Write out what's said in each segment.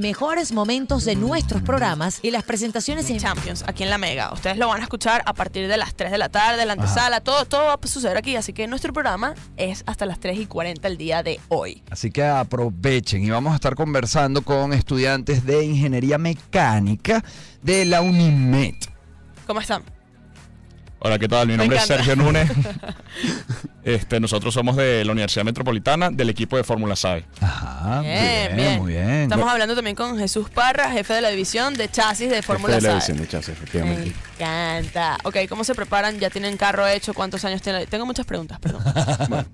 mejores momentos de nuestros programas y las presentaciones en Champions, aquí en La Mega. Ustedes lo van a escuchar a partir de las 3 de la tarde, la antesala, todo, todo va a suceder aquí. Así que nuestro programa es hasta las 3 y 40 el día de hoy. Así que aprovechen y vamos a estar conversando con estudiantes de ingeniería mecánica de la UNIMED. ¿Cómo están? Hola, ¿qué tal? Mi Me nombre es. Sergio Núñez. Este, nosotros somos de la Universidad Metropolitana del equipo de Fórmula SAE. Ajá, Bien, bien. muy bien. Estamos hablando también con Jesús Parra, jefe de la división de chasis de Fórmula Jefe de la SAE. división de chasis, Me efectivamente. encanta. Ok, ¿cómo se preparan? ¿Ya tienen carro hecho? ¿Cuántos años tienen? Tengo muchas preguntas, perdón.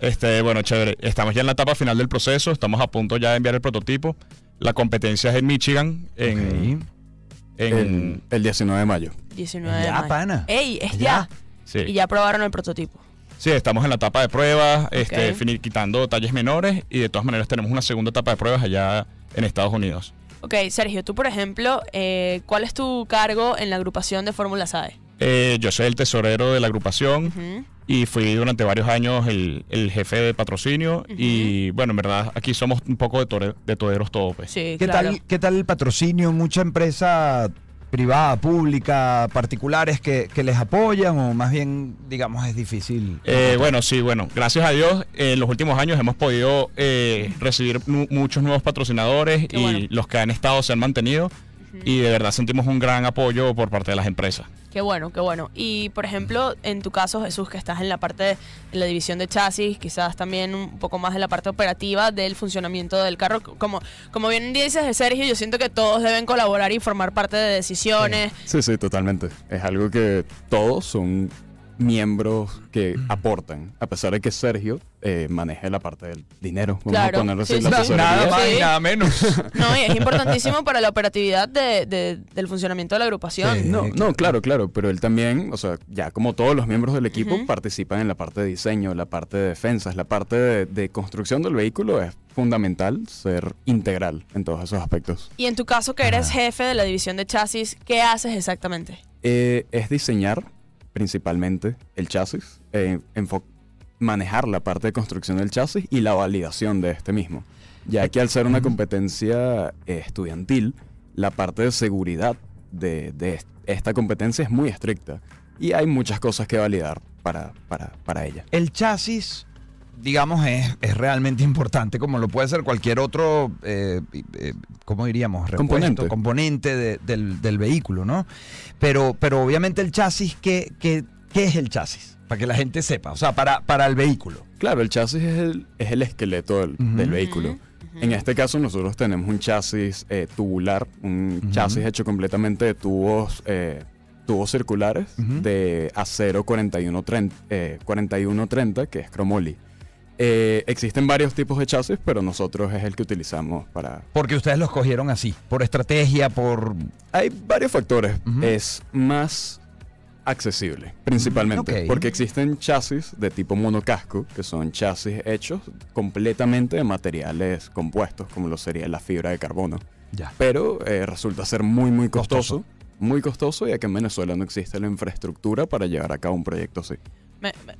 Este, bueno, chévere. Estamos ya en la etapa final del proceso. Estamos a punto ya de enviar el prototipo. La competencia es en Michigan. En, en- El, el 19 de mayo. 19 de Ya, mayo. pana. ¡Ey, es Ya. ya! sí. Y ya probaron el prototipo. Sí, estamos en la etapa de pruebas, este, quitando detalles menores y de todas maneras tenemos una segunda etapa de pruebas allá en Estados Unidos. Ok, Sergio, tú por ejemplo, eh, ¿cuál es tu cargo en la agrupación de Fórmula SAE? Eh, yo soy el tesorero de la agrupación Ujú. Y fui durante varios años el, el jefe de patrocinio y bueno, en verdad aquí somos un poco de, tore- de toreros todos. Pues. Sí, ¿Qué, claro. tal, ¿Qué tal el patrocinio? Mucha empresa privada, pública, particulares que, que les apoyan o más bien, digamos, es difícil. Eh, bueno, sí, bueno, gracias a Dios, en los últimos años hemos podido eh, recibir muchos nuevos patrocinadores Qué y bueno. los que han estado se han mantenido y de verdad sentimos un gran apoyo por parte de las empresas. Qué bueno, qué bueno. Y por ejemplo, en tu caso, Jesús, que estás en la parte de en la división de chasis, quizás también un poco más de la parte operativa del funcionamiento del carro. Como, como bien dices, Sergio, yo siento que todos deben colaborar y formar parte de decisiones. Sí, sí, totalmente. Es algo que todos son miembros que aportan, a pesar de que Sergio eh, maneje la parte del dinero. Vamos Claro, a ponerlo así, sí, la sí. tesorería. nada más Sí. y nada menos. No, y es importantísimo para la operatividad de- de- del funcionamiento de la agrupación. Sí. No, no, claro, claro, pero él también, o sea, ya como todos los miembros del equipo participan en la parte de diseño, la parte de defensas, la parte de, de construcción del vehículo, es fundamental ser integral en todos esos aspectos. Y en tu caso, que eres jefe de la división de chasis, ¿qué haces exactamente? Eh, es diseñar principalmente el chasis, eh, manejar la parte de construcción del chasis y la validación de este mismo. Ya que al ser una competencia eh, estudiantil, la parte de seguridad de, de est- esta competencia es muy estricta y hay muchas cosas que validar para, para, para ella. El chasis, digamos, es, es realmente importante, como lo puede ser cualquier otro, eh, eh, ¿cómo diríamos? Repuesto, Componente. componente de- del, del vehículo, ¿no? Pero, pero obviamente el chasis, ¿qué, qué, qué es el chasis? Para que la gente sepa, o sea, para, para el vehículo. Claro, el chasis es el, es el esqueleto del, vehículo. En este caso nosotros tenemos un chasis eh, tubular, un chasis hecho completamente de tubos, eh, tubos circulares de acero 4130, eh, 4130 que es cromoly. Eh, existen varios tipos de chasis, pero nosotros es el que utilizamos para... Porque ustedes los cogieron así, por estrategia, por... Hay varios factores. Es más accesible, principalmente, porque existen chasis de tipo monocasco, que son chasis hechos completamente de materiales compuestos, como lo sería la fibra de carbono. Ya. Pero eh, resulta ser muy, muy costoso, Costoso. Muy costoso, ya que en Venezuela no existe la infraestructura para llevar a cabo un proyecto así.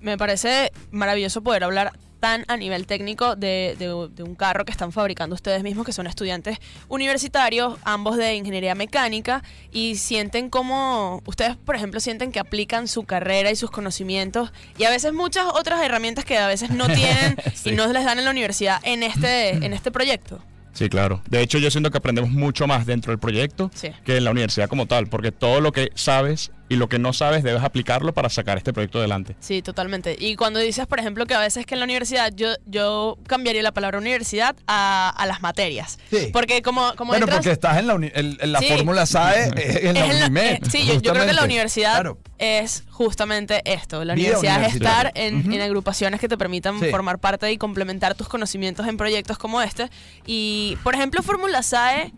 Me parece maravilloso poder hablar tan a nivel técnico de, de- de un carro que están fabricando ustedes mismos, que son estudiantes universitarios, ambos de ingeniería mecánica, y sienten como, ustedes por ejemplo sienten que aplican su carrera y sus conocimientos, y a veces muchas otras herramientas que a veces no tienen y no les dan en la universidad en este, en este proyecto. Sí, claro. De hecho, yo siento que aprendemos mucho más dentro del proyecto Sí. que en la universidad como tal, porque todo lo que sabes y lo que no sabes debes aplicarlo para sacar este proyecto adelante. Sí, totalmente. Y cuando dices, por ejemplo, que a veces que en la universidad, yo, yo cambiaría la palabra universidad a, a las materias. Sí. Porque como, como Bueno, entras- porque estás en la, uni- en, en la Sí. fórmula SAE, en la es en la- UNIMED. eh, sí, yo, yo creo que la universidad Claro. es justamente esto. La universidad es estar en, en agrupaciones que te permitan Sí. formar parte y complementar tus conocimientos en proyectos como este. Y, por ejemplo, Fórmula SAE,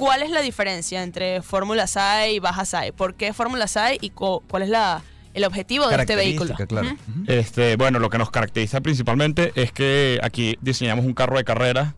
¿cuál es la diferencia entre Fórmula SAE y Baja SAE? ¿Por qué Fórmula SAE y cu- cuál es la, el objetivo de este vehículo? Claro. Este, bueno, lo que nos caracteriza principalmente es que aquí diseñamos un carro de carrera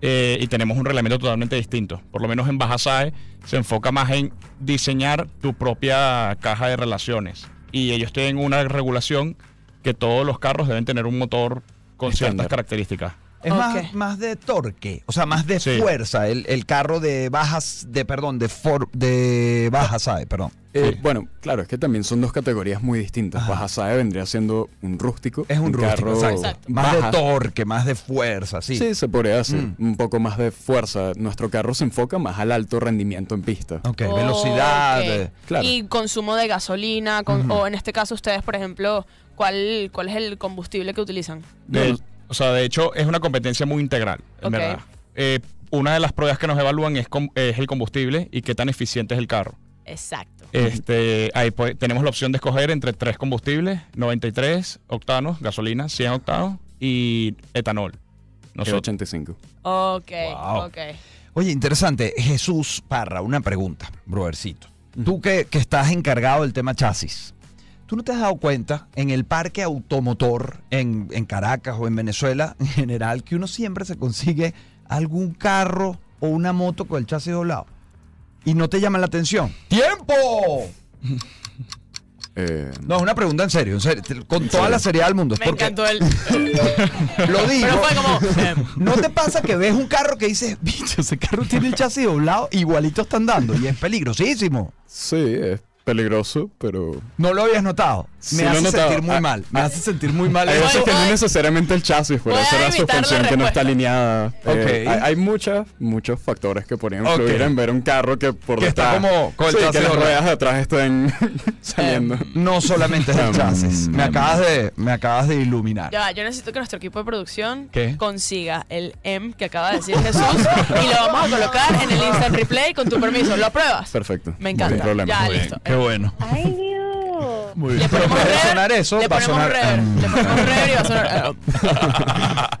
eh, y tenemos un reglamento totalmente distinto. Por lo menos en Baja SAE se enfoca más en diseñar tu propia caja de relaciones. Y ellos tienen una regulación que todos los carros deben tener un motor con Estándar. ciertas características. Es más, más de torque, o sea, más de Sí. fuerza. El, el carro de bajas, de perdón, de for, de baja, ¿sabe? Perdón. Eh, Sí. Bueno, claro, es que también son dos categorías muy distintas. Ajá. Baja Sae vendría siendo un rústico. Es un rústico, carro exacto. Exacto. Más baja. de torque, más de fuerza, sí. Sí, se podría decir. Mm. Un poco más de fuerza. Nuestro carro se enfoca más al alto rendimiento en pista. Ok, velocidad. Eh, claro. Y consumo de gasolina, con- o en este caso ustedes, por ejemplo, ¿cuál, ¿cuál es el combustible que utilizan? De- o sea, de hecho, es una competencia muy integral, en verdad. Eh, una de las pruebas que nos evalúan es, es el combustible y qué tan eficiente es el carro. Exacto. Este, ahí pues, tenemos la opción de escoger entre tres combustibles, 93 octanos, gasolina, 100 octanos y etanol. Nosotros, 85. Ok, Wow. ok. Oye, interesante. Jesús Parra, una pregunta, brothercito. Tú que, que estás encargado del tema chasis, ¿tú no te has dado cuenta en el parque automotor en, en Caracas o en Venezuela en general que uno siempre se consigue algún carro o una moto con el chasis doblado? Y no te llama la atención. ¡Tiempo! Eh, No, es una pregunta en serio, en serio, con toda la seriedad del mundo. Me porque encantó el... Lo digo. Pero fue como... em, ¿No te pasa que ves un carro que dices, bicho, ese carro tiene el chasis doblado, igualito está andando y es peligrosísimo? sí, es peligroso, pero. No lo habías notado. Sí Me he hace notado. sentir muy Ah, mal. Me ah. hace sentir muy mal. Hay veces que no necesariamente el chasis, a eso la evitar la suspensión que no está alineada. Eh, Ok. hay, hay muchas, muchos factores que podrían Ok. influir en ver un carro que por Que está detrás- como con el sí, chasis que las ruedas de atrás estén saliendo. No solamente es el chasis. Me acabas de, me acabas de iluminar. Ya va, yo necesito que nuestro equipo de producción ¿Qué? consiga el M que acaba de decir Jesús y lo vamos a colocar en el instant replay con tu permiso. ¿Lo apruebas? Perfecto. Me encanta. Sin problema. Ya, listo. Qué bueno. Ay, Dios. Muy bien. Pero sonar eso, le va a sonar. rever, le ponemos rever y va a sonar.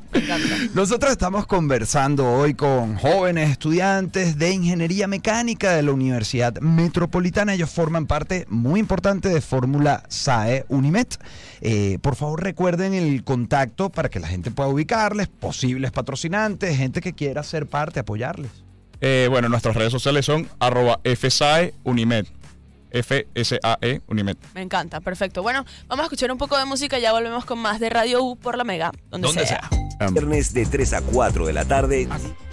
Encanta. Nosotros estamos conversando hoy con jóvenes estudiantes de ingeniería mecánica de la Universidad Metropolitana. Ellos forman parte muy importante de Fórmula SAE Unimet. Eh, por favor, recuerden el contacto para que la gente pueda ubicarles, posibles patrocinantes, gente que quiera ser parte, apoyarles. Eh, bueno, nuestras redes sociales son arroba FSAE Unimed. F-S-A-E Unimed. Me encanta, perfecto. Bueno, vamos a escuchar un poco de música y ya volvemos con más de Radio U por la Mega, donde, Donde sea. Um, Viernes de 3 a 4 de la tarde.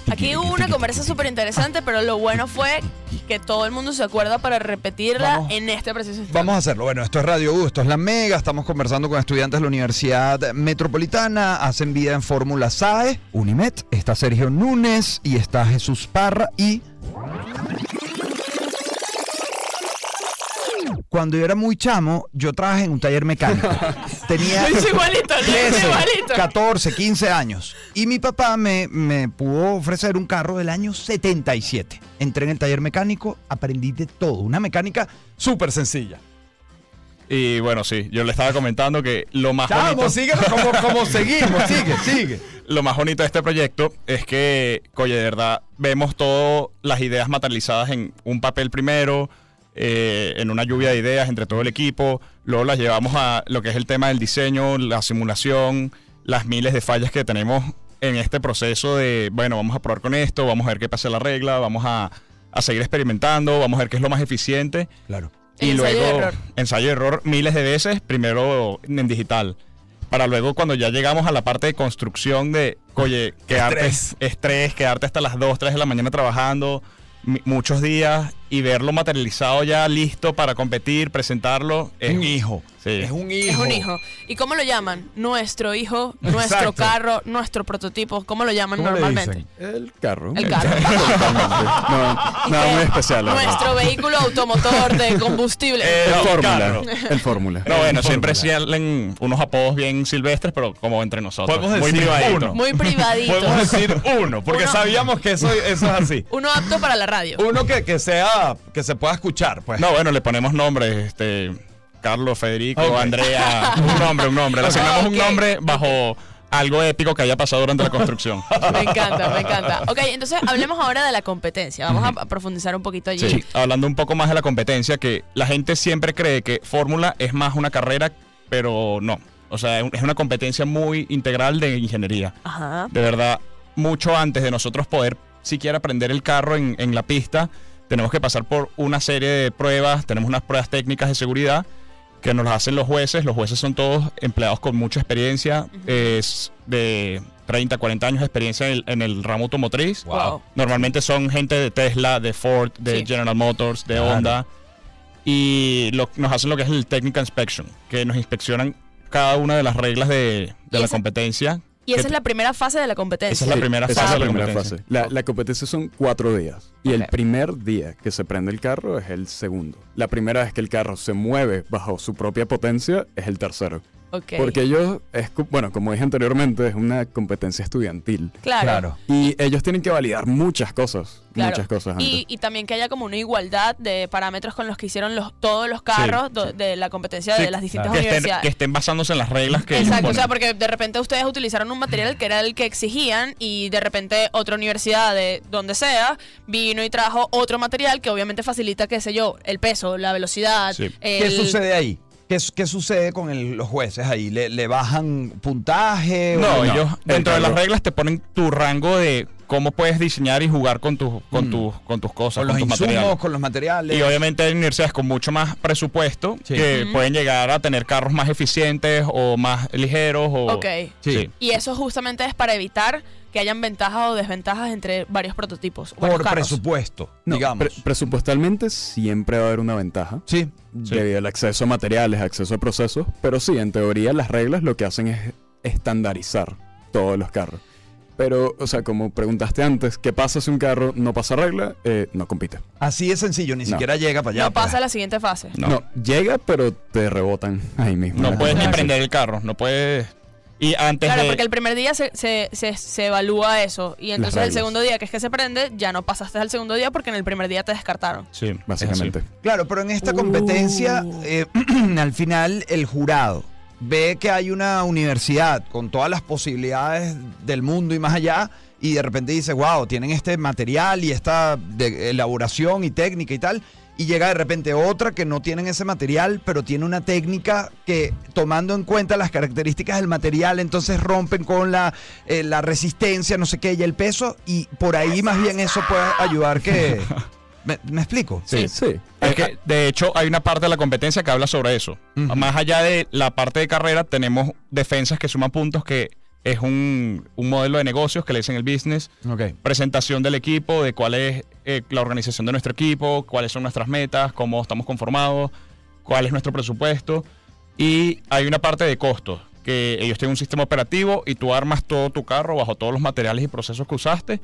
Aquí hubo una conversa súper interesante, pero lo bueno fue que todo el mundo se acuerda para repetirla Vamos. en este preciso instante. Vamos a hacerlo. Bueno, esto es Radio U, esto es La Mega. Estamos conversando con estudiantes de la Universidad Metropolitana. Hacen vida en Fórmula SAE, Unimet. Está Sergio Núñez y está Jesús Parra y... Cuando yo era muy chamo, yo trabajé en un taller mecánico. Tenía igualito, lo hice 13, igualito. 14, 15 años. Y mi papá me, me pudo ofrecer un carro del año 77. Entré en el taller mecánico, aprendí de todo. Una mecánica súper sencilla. Y bueno, sí, yo le estaba comentando que lo más bonito, Vamos, síguelo como, como seguimos, sigue, sigue. lo más bonito de este proyecto es que, oye, de verdad, vemos todas las ideas materializadas en un papel primero, eh, en una lluvia de ideas entre todo el equipo, luego las llevamos a lo que es el tema del diseño, la simulación, las miles de fallas que tenemos en este proceso de, bueno, vamos a probar con esto, vamos a ver qué pasa la regla, vamos a, a seguir experimentando, vamos a ver qué es lo más eficiente. Claro. Y Ensayo luego error. ensayo y error miles de veces, primero en digital. Para luego cuando ya llegamos a la parte de construcción de, oye, quedarte Estrés. estrés, quedarte hasta las 2, 3 de la mañana trabajando muchos días y verlo materializado ya listo para competir, presentarlo. Es un hijo. Sí. Es un hijo. Es un hijo. ¿Y cómo lo llaman? Nuestro hijo, nuestro Exacto. carro, nuestro prototipo. ¿Cómo lo llaman ¿Cómo le normalmente? dicen? El carro. El carro. No, ¿Y nada muy especial. Nuestro vehículo automotor de combustible. El no, fórmula. carro. El fórmula. No, bueno, En siempre salen unos apodos bien silvestres, pero como entre nosotros. Podemos Muy decir privadito. uno. Muy privadito. Podemos decir uno, porque Uno. sabíamos que eso, eso es así. Uno apto para la radio. Uno que, que sea, que se pueda escuchar, pues. No, bueno, le ponemos nombres, este, Carlos, Federico. Andrea, un nombre, un nombre. Le asignamos un nombre bajo algo épico que haya pasado durante la construcción. Me encanta, me encanta. Ok, entonces hablemos ahora de la competencia. Vamos a a profundizar un poquito allí. Sí, hablando un poco más de la competencia, que la gente siempre cree que Fórmula es más una carrera, pero no. O sea, es una competencia muy integral de ingeniería. Ajá. De verdad, mucho antes de nosotros poder siquiera aprender el carro en, en la pista, tenemos que pasar por una serie de pruebas, tenemos unas pruebas técnicas de seguridad que nos las hacen los jueces. Los jueces son todos empleados con mucha experiencia, es de 30, 40 años de experiencia en el, en el ramo automotriz. Wow. Normalmente son gente de Tesla, de Ford, de Sí. General Motors, de Claro. Honda. Y lo- nos hacen lo que es el Technical Inspection, que nos inspeccionan cada una de las reglas de, de la competencia. Y esa es la primera fase de la competencia. Esa es la primera esa fase es la primera competencia. fase. La, la competencia son cuatro días. Y el primer día que se prende el carro es el segundo. La primera vez que el carro se mueve bajo su propia potencia es el tercero. Porque ellos, es, bueno, como dije anteriormente, es una competencia estudiantil. Claro. Claro. Y ellos tienen que validar muchas cosas. Claro. Muchas cosas antes. Y, y también que haya como una igualdad de parámetros con los que hicieron los, todos los carros do- de la competencia Sí, de las distintas que, estén, universidades. que estén basándose en las reglas que ellos Exacto, o sea, porque de repente ustedes utilizaron un material que era el que exigían y de repente otra universidad de donde sea vino y trajo otro material que obviamente facilita, qué sé yo, el peso, la velocidad. Sí. ¿Qué el- sucede ahí? ¿Qué, su- qué sucede con el- los jueces ahí? ¿Le, le bajan puntaje? o No, ellos el dentro de las reglas te ponen tu rango de cómo puedes diseñar y jugar con tus con Mm. tus con tus cosas, con los tus insumos, materiales. con los materiales? Y obviamente hay universidades con mucho más presupuesto Sí. que pueden llegar a tener carros más eficientes o más ligeros o Ok. Sí. Y eso justamente es para evitar que hayan ventajas o desventajas entre varios prototipos. por presupuesto, No, digamos. pre- presupuestalmente siempre va a haber una ventaja. sí. Sí. Debido al acceso a materiales, acceso a procesos. Pero sí, en teoría las reglas lo que hacen es estandarizar todos los carros. Pero, o sea, como preguntaste antes, ¿qué pasa si un carro no pasa regla? Eh, no compite. Así de sencillo, ni No. siquiera llega para allá. no pasa pues. a la siguiente fase. No. No. llega, pero te rebotan ahí mismo. no puedes ni prender el carro, no puedes y antes Claro, de porque el primer día se, se, se, se evalúa eso. Y entonces el segundo día, que es que se prende, ya no pasaste al segundo día porque en el primer día te descartaron. Sí, es Básicamente. Claro, pero en esta competencia, eh, al final, el jurado ve que hay una universidad con todas las posibilidades del mundo y más allá, y de repente dice, wow, tienen este material y esta de- elaboración y técnica y tal, y llega de repente otra que no tienen ese material, pero tiene una técnica que, tomando en cuenta las características del material, entonces rompen con la, eh, la resistencia, no sé qué, y el peso, y por ahí más bien eso puede ayudar que... ¿Me, me explico? Sí, sí. Es que, de hecho, hay una parte de la competencia que habla sobre eso. Más allá de la parte de carrera, tenemos defensas que suman puntos, que es un, un modelo de negocios que le dicen el business, presentación del equipo, de cuál es eh, la organización de nuestro equipo, cuáles son nuestras metas, cómo estamos conformados, cuál es nuestro presupuesto. Y hay una parte de costos, que ellos tienen un sistema operativo y tú armas todo tu carro bajo todos los materiales y procesos que usaste.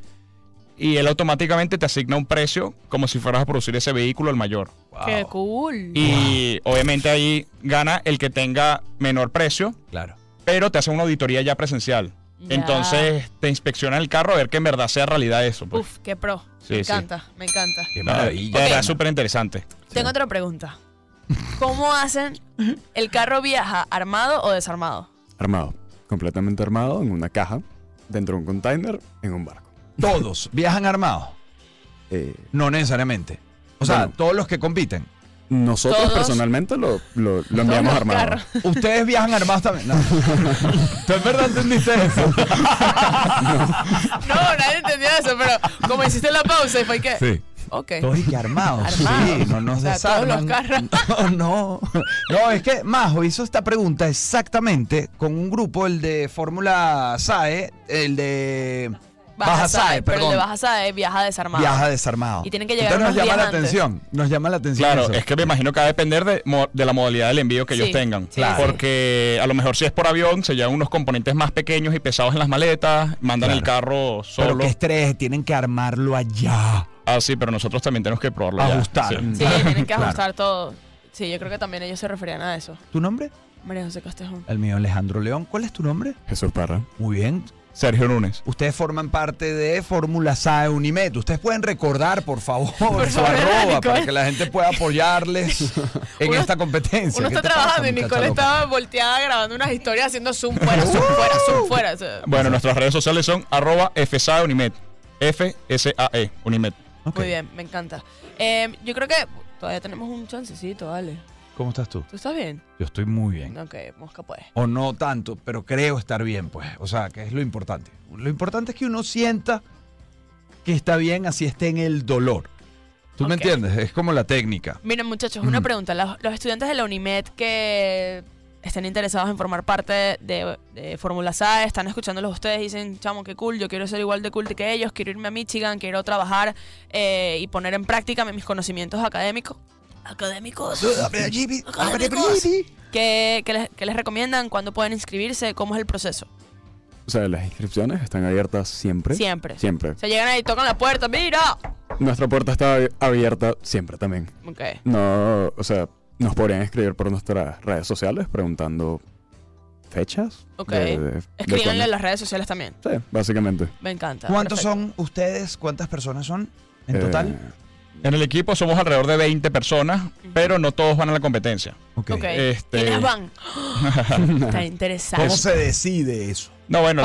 Y él automáticamente te asigna un precio como si fueras a producir ese vehículo al mayor. ¡Qué cool! Y obviamente ahí gana el que tenga menor precio, Claro. pero te hace una auditoría ya presencial. Ya. Entonces te inspeccionan el carro a ver que en verdad sea realidad eso. pues. Uf, qué pro. Sí, me sí. encanta, me encanta. Qué maravilla. de verdad, Ok. es súper interesante. Tengo otra pregunta. ¿Cómo hacen? ¿El carro viaja armado o desarmado? Armado. Completamente armado en una caja, dentro de un container, en un barco. Todos viajan armados. Eh, No necesariamente. O sea, Bueno. todos los que compiten. nosotros Todos- personalmente lo, lo, lo enviamos los armado. carros. Ustedes viajan armados también. No. ¿Tú en verdad entendiste eso? No, nadie entendió eso, pero como hiciste la pausa y fue que. Sí. Ok. Todos y que armados. Armados. Sí, no nos O sea, todos los. No, no. No, es que Majo hizo esta pregunta exactamente con un grupo, el de Fórmula SAE, el de Baja SAE, pero el perdón. de Baja SAE viaja desarmado. Viaja desarmado. Y tienen que llegar Entonces nos llama la antes. atención. Nos llama la atención. Claro, eso. es que me imagino que va a depender de, de la modalidad del envío que Sí, ellos tengan. sí, Claro. Porque a lo mejor si es por avión, se llevan unos componentes más pequeños y pesados en las maletas, mandan el carro Pero solo. qué estrés, tienen que armarlo allá. Ah, sí, pero nosotros también tenemos que probarlo. ya. Ajustar. Sí. Sí, tienen que Claro. ajustar todo. Sí, yo creo que también ellos se referían a eso. ¿Tu nombre? María José Castejón. El mío, Alejandro León. ¿Cuál es tu nombre? Jesús Parra. Muy bien. Sergio Nunes. Ustedes forman parte de Fórmula SAE Unimed. Ustedes pueden recordar, por favor, Por su favor, arroba Nicole. para que la gente pueda apoyarles en Uno- esta competencia. Uno ¿Qué está trabajando y Nicole loca? estaba volteada grabando unas historias haciendo zoom fuera, zoom fuera, zoom fuera. Bueno, nuestras redes sociales son arroba FSAE Unimed. F-S-A-E Unimed. Muy bien, me encanta. Eh, yo creo que todavía tenemos un chancecito, vale. ¿Cómo estás tú? ¿Tú estás bien? Yo estoy muy bien. Ok, mosca pues. O no tanto, pero creo estar bien, pues. O sea, que es lo importante. Lo importante es que uno sienta que está bien así esté en el dolor. ¿Tú me entiendes? Es como la técnica. Miren, muchachos, una pregunta. Los, los estudiantes de la UNIMED que estén interesados en formar parte de, de Fórmula SAE, están escuchándolos ustedes y dicen, chamo, qué cool, yo quiero ser igual de cool que ellos, quiero irme a Michigan, quiero trabajar eh, y poner en práctica mis conocimientos académicos. Académicos. ¿Qué, qué les, qué les recomiendan? ¿Cuándo pueden inscribirse? ¿Cómo es el proceso? O sea, las inscripciones están abiertas siempre. Siempre. Siempre. Se llegan ahí, tocan la puerta, mira. Nuestra puerta está ab- abierta siempre también. Ok. No, o sea, nos podrían escribir por nuestras redes sociales preguntando fechas. Ok. de- de- de Escríbanle en las redes sociales también. Sí, básicamente. Me encanta. ¿Cuántos perfecto. son ustedes? ¿Cuántas personas son en Eh, total? En el equipo somos alrededor de 20 personas, pero no todos van a la competencia. Ok. Ok. Este- ¿Quiénes van? Está interesante. ¿Cómo se decide eso? No, bueno,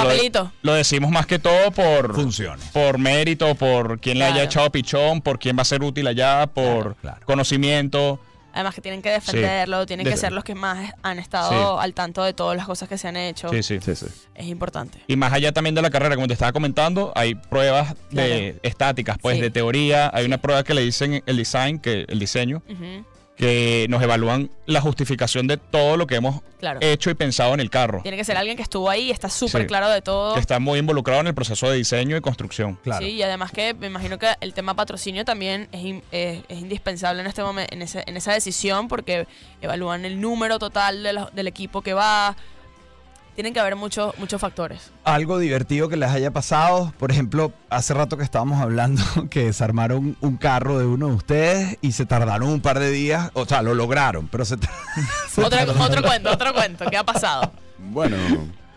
lo, decimos más que todo por, Funciona. por mérito, por quién le haya echado pichón, por quién va a ser útil allá, por Claro, claro. conocimiento. Además que tienen que defenderlo, tienen que ser los que más han estado Sí. al tanto de todas las cosas que se han hecho. Sí, sí. Sí, sí. Es importante. Y más allá también de la carrera, como te estaba comentando, hay pruebas de estáticas, pues de teoría. Hay una prueba que le dicen el design, que el diseño, Ujú, que nos evalúan la justificación de todo lo que hemos Claro. hecho y pensado en el carro. Tiene que ser alguien que estuvo ahí y está súper Sí. claro de todo. Que está muy involucrado en el proceso de diseño y construcción. Claro. Sí, y además que me imagino que el tema patrocinio también es, in- es- es indispensable en este momento, en, ese- en esa decisión, porque evalúan el número total de del equipo que va. Tienen que haber muchos muchos factores. Algo divertido que les haya pasado. Por ejemplo, hace rato que estábamos hablando que desarmaron un carro de uno de ustedes y se tardaron un par de días. O sea, lo lograron, pero se, se Otro, tardaron. otro cuento, otro cuento. ¿Qué ha pasado? Bueno,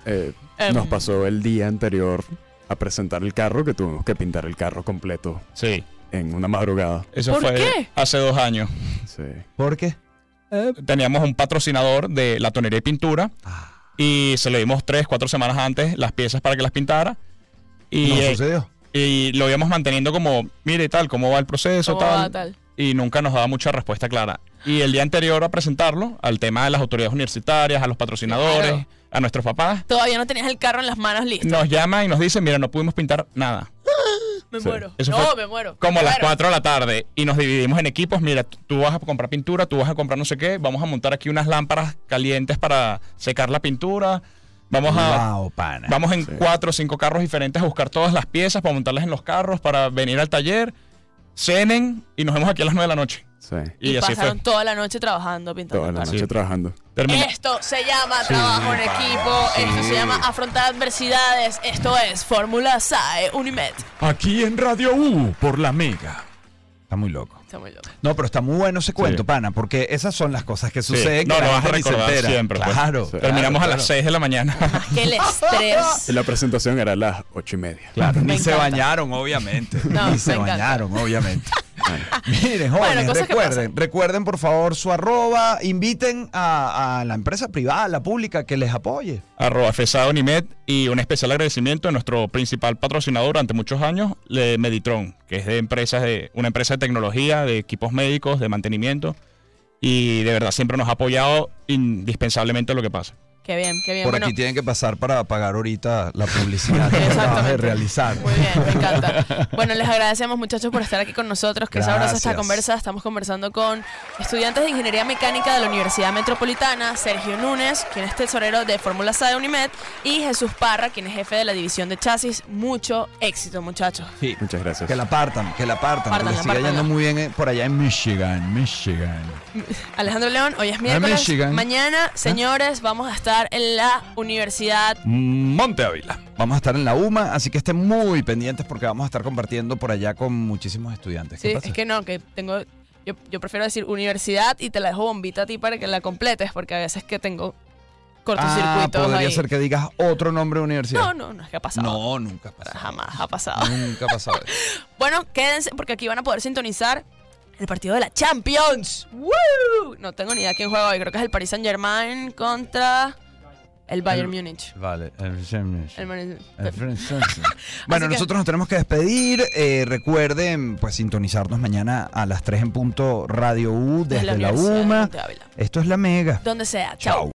eh, Em. nos pasó el día anterior a presentar el carro que tuvimos que pintar el carro completo Sí. en una madrugada. Eso ¿Por fue qué? hace dos años. Sí. ¿Por qué? Teníamos un patrocinador de la tonería y pintura Ah. Y se le dimos tres, cuatro semanas antes las piezas para que las pintara. Y, no eh, sucedió. y lo íbamos manteniendo como, mire tal, cómo va el proceso, ¿Cómo tal, va, tal? Y nunca nos daba mucha respuesta clara. Y el día anterior a presentarlo, al tema de las autoridades universitarias, a los patrocinadores, Claro. a nuestros papás, Todavía no tenías el carro en las manos listo. nos llama y nos dice, mira, no pudimos pintar nada. Me Sí. muero. Eso no, fue me muero. Como a Me las muero. 4 de la tarde y nos dividimos en equipos. Mira, tú- tú vas a comprar pintura, tú vas a comprar no sé qué. Vamos a montar aquí unas lámparas calientes para secar la pintura. Vamos a. Wow, pana. Vamos en Sí. cuatro o cinco carros diferentes a buscar todas las piezas para montarlas en los carros, para venir al taller, cenen y nos vemos aquí a las 9 de la noche. Sí. Y, Y, así fue. pasaron toda la noche trabajando, pintando. Toda la noche Sí. trabajando. Termina- Esto se llama trabajo en equipo, esto se llama afrontar adversidades, esto es Fórmula SAE Unimed. Aquí en Radio U por la Mega. Está muy loco. Está muy loco. No, pero está muy bueno ese cuento, Sí. pana, porque esas son las cosas que Sí. suceden. No, que lo vas a se recordar siempre, pues. Claro. Terminamos a claro. las 6 de la mañana. Que el estrés. Y la presentación era a las ocho y media. Claro, Me ni se encanta. bañaron, obviamente. No, ni se encanta. bañaron, obviamente. Miren, jóvenes, recuerden, recuerden por favor su arroba, inviten a, a la empresa privada, a la pública, que les apoye. arroba FESA Unimed y un especial agradecimiento a nuestro principal patrocinador durante muchos años, le- Meditron, que es de empresas de una empresa de tecnología, de equipos médicos, de mantenimiento y de verdad siempre nos ha apoyado indispensablemente lo que pasa. Qué bien, qué bien. Por bueno, aquí tienen que pasar para pagar ahorita la publicidad que acabas de realizar. Muy bien, me encanta. Bueno, les agradecemos muchachos por estar aquí con nosotros. Qué sabrosa esta conversa. Estamos conversando con estudiantes de Ingeniería Mecánica de la Universidad Metropolitana, Sergio Núñez, quien es tesorero de Fórmula SAE Unimed, y Jesús Parra, quien es jefe de la división de chasis. Mucho éxito, muchachos. Sí. Muchas gracias. Que la partan, que la partan, Pártanla, que le siga pártanla. yendo muy bien eh, por allá en Michigan, Michigan. Alejandro León, hoy es miércoles. Michigan. Mañana, señores, vamos a estar en la Universidad Monte Ávila. Vamos a estar en la UMA, así que estén muy pendientes porque vamos a estar compartiendo por allá con muchísimos estudiantes. ¿Qué Sí, pasa? es que no, que tengo. Yo, yo prefiero decir universidad y te la dejo bombita a ti para que la completes, porque a veces que tengo ah, cortocircuitos podría ahí. ser que digas otro nombre de universidad. No, no, no es que ha pasado. No, nunca ha pasado. Jamás ha pasado. Nunca ha pasado. Bueno, quédense porque aquí van a poder sintonizar el partido de la Champions. ¡Woo! No tengo ni idea quién juega hoy. Creo que es el Paris Saint Germain contra el Bayern Múnich. Vale. El Man- Bueno, que- nosotros nos tenemos que despedir. Eh, recuerden, pues, sintonizarnos mañana a las 3 en punto Radio U desde, la de UMA. Esto es la Mega. Donde sea. Chao.